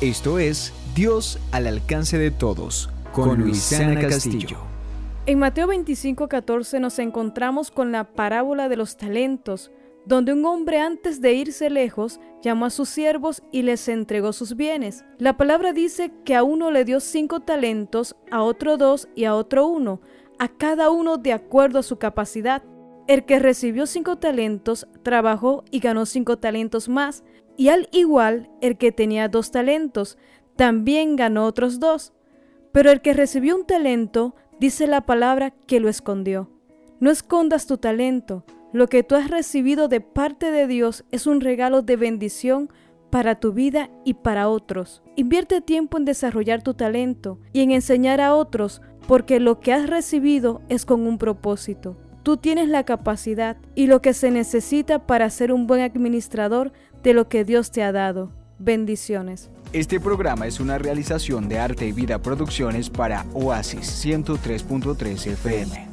Esto es Dios al alcance de todos con Luisana Castillo. En Mateo 25:14 nos encontramos con la parábola de los talentos, donde un hombre antes de irse lejos llamó a sus siervos y les entregó sus bienes. La palabra dice que a uno le dio cinco talentos, a otro dos y a otro uno, a cada uno de acuerdo a su capacidad. El que recibió cinco talentos trabajó y ganó cinco talentos más, y al igual el que tenía dos talentos también ganó otros dos. Pero el que recibió un talento, dice la palabra que lo escondió. No escondas tu talento. Lo que tú has recibido de parte de Dios es un regalo de bendición para tu vida y para otros. Invierte tiempo en desarrollar tu talento y en enseñar a otros porque lo que has recibido es con un propósito. Tú tienes la capacidad y lo que se necesita para ser un buen administrador de lo que Dios te ha dado. Bendiciones. Este programa es una realización de Arte y Vida Producciones para Oasis 103.3 FM.